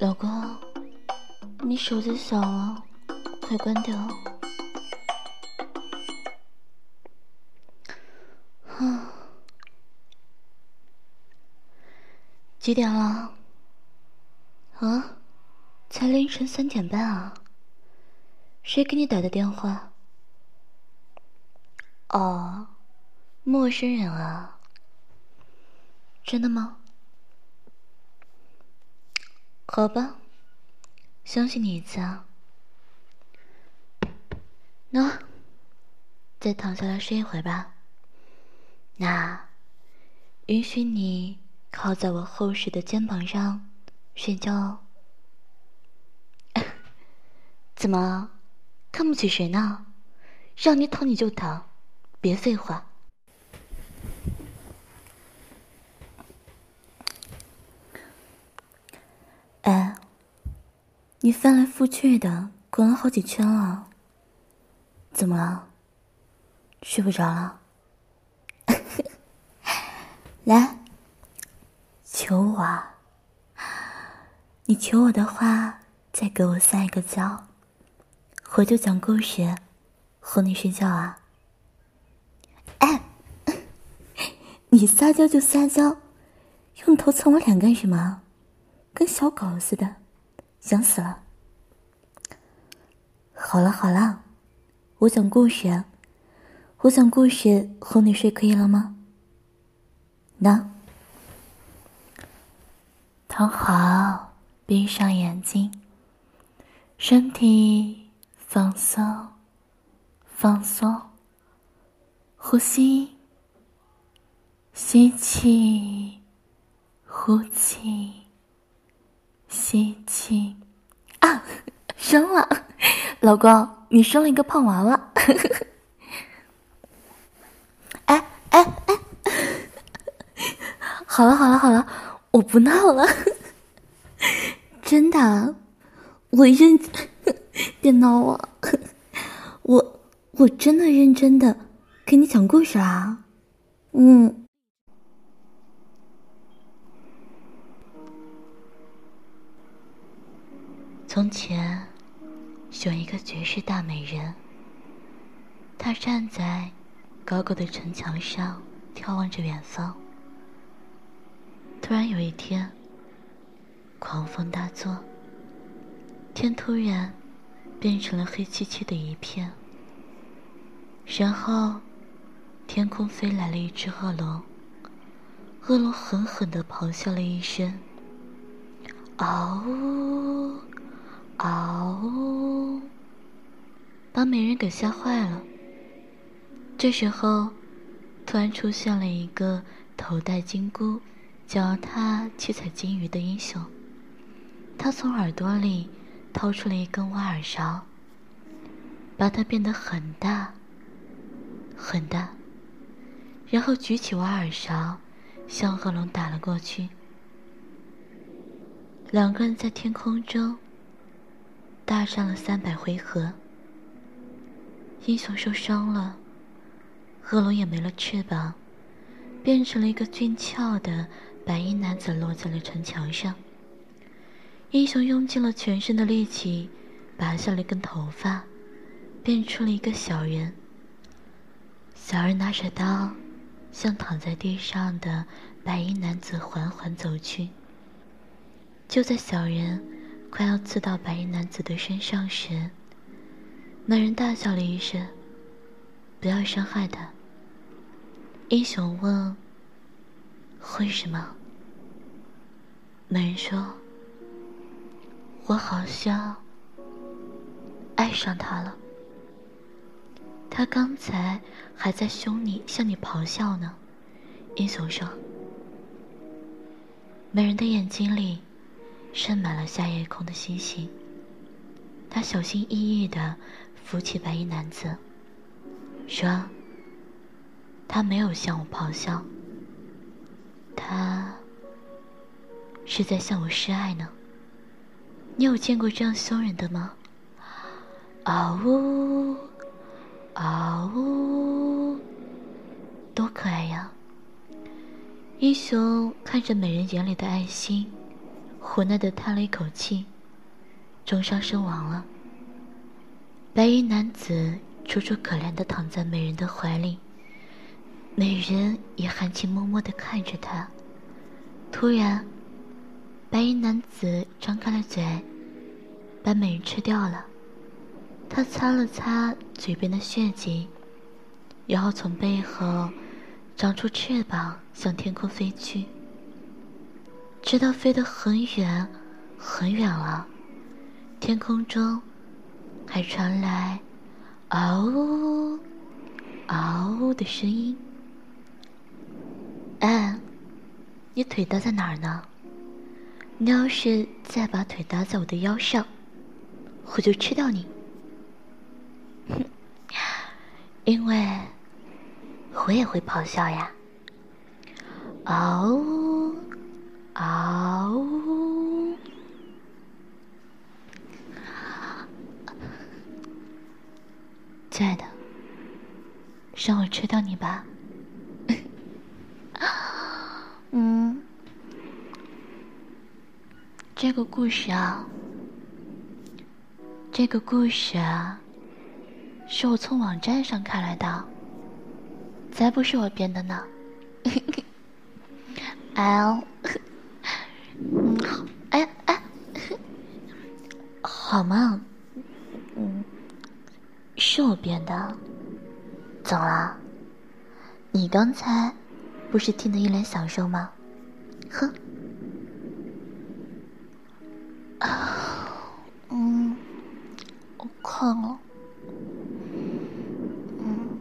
老公，你手机响了，快关掉。啊，几点了？啊，才凌晨三点半啊！谁给你打的电话？哦，陌生人啊。真的吗？好吧，相信你一次啊。那，再躺下来睡一会儿吧。那，允许你靠在我厚实的肩膀上睡觉哦。怎么，看不起谁呢？让你躺你就躺，别废话。哎，你翻来覆去的滚了好几圈了，怎么了？睡不着了？来，求我！你求我的话，再给我撒一个娇，我就讲故事哄你睡觉啊！哎，你撒娇就撒娇，用头蹭我脸干什么？跟小狗似的，想死了。好了好了，我讲故事，我讲故事哄你睡可以了吗？那，躺好，闭上眼睛，身体放松，放松，呼吸，吸气，呼气。吸气，啊，生了，老公，你生了一个胖娃娃。哎哎哎，好了好了好了，我不闹了，真的，我认，别闹我，我我真的认真的给你讲故事啊，嗯。从前，有一个绝世大美人。她站在高高的城墙上，眺望着远方。突然有一天，狂风大作，天突然变成了黑漆漆的一片。然后，天空飞来了一只恶龙。恶龙狠狠地咆哮了一声：“嗷呜！”嗷！把美人给吓坏了。这时候，突然出现了一个头戴金箍、脚踏七彩金鱼的英雄。他从耳朵里掏出了一根挖耳勺，把它变得很大，很大，然后举起挖耳勺，向贺龙打了过去。两个人在天空中。大战了三百回合，英雄受伤了，恶龙也没了翅膀，变成了一个俊俏的白衣男子，落在了城墙上。英雄用尽了全身的力气，拔下了一根头发，变出了一个小人。小人拿着刀，向躺在地上的白衣男子缓缓走去。就在小人。快要刺到白衣男子的身上时，那人大叫了一声：“不要伤害他。”英雄问：“为什么？”美人说：“我好像爱上他了。他刚才还在凶你，向你咆哮呢。”英雄说：“美人的眼睛里。”盛满了夏夜空的星星。他小心翼翼地扶起白衣男子，说：“他没有向我咆哮，他是在向我示爱呢。你有见过这样凶人的吗？”嗷呜，嗷呜，多可爱呀！英雄看着美人眼里的爱心。无奈的叹了一口气，重伤身亡了。白衣男子楚楚可怜的躺在美人的怀里，美人也含情脉脉的看着他。突然，白衣男子张开了嘴，把美人吃掉了。他擦了擦嘴边的血迹，然后从背后长出翅膀，向天空飞去。直到飞得很远，很远了，天空中还传来“嗷呜，嗷呜”的声音。哎，你腿搭在哪儿呢？你要是再把腿搭在我的腰上，我就吃掉你。哼，因为我也会咆哮呀！嗷呜，嗷呜！亲爱的，让我吃掉你吧。嗯，这个故事啊，这个故事啊。是我从网站上看来的，才不是我编的呢。L，嗯，哎哎，好嘛，嗯，是我编的。怎么了？你刚才不是听得一脸享受吗？哼。啊，嗯，我困了。嗯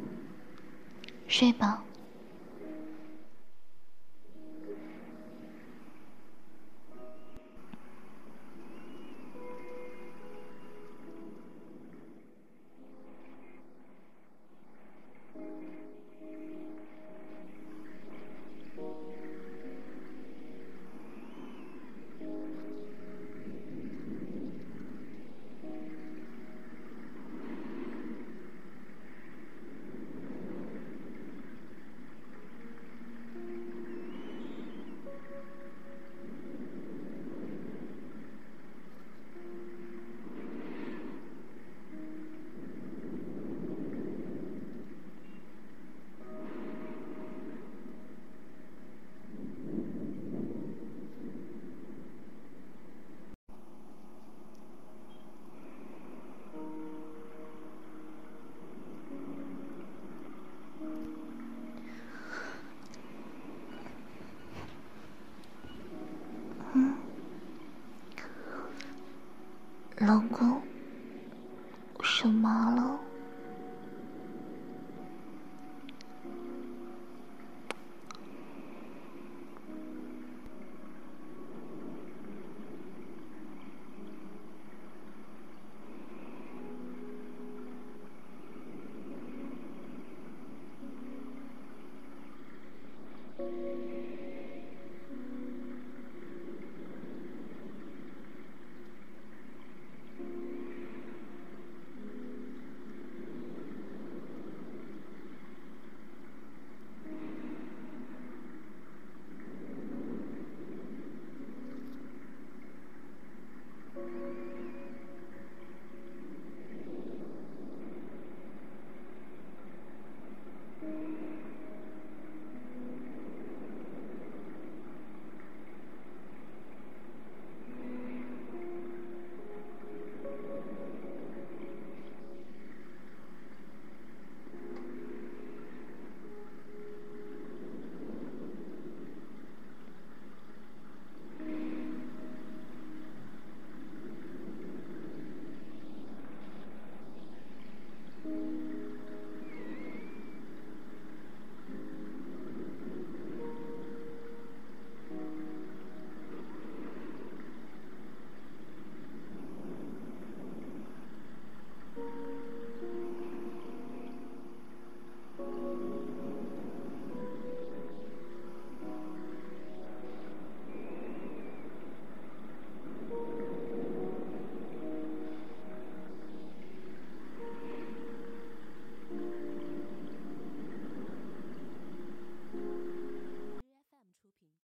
睡吧。熊猫了。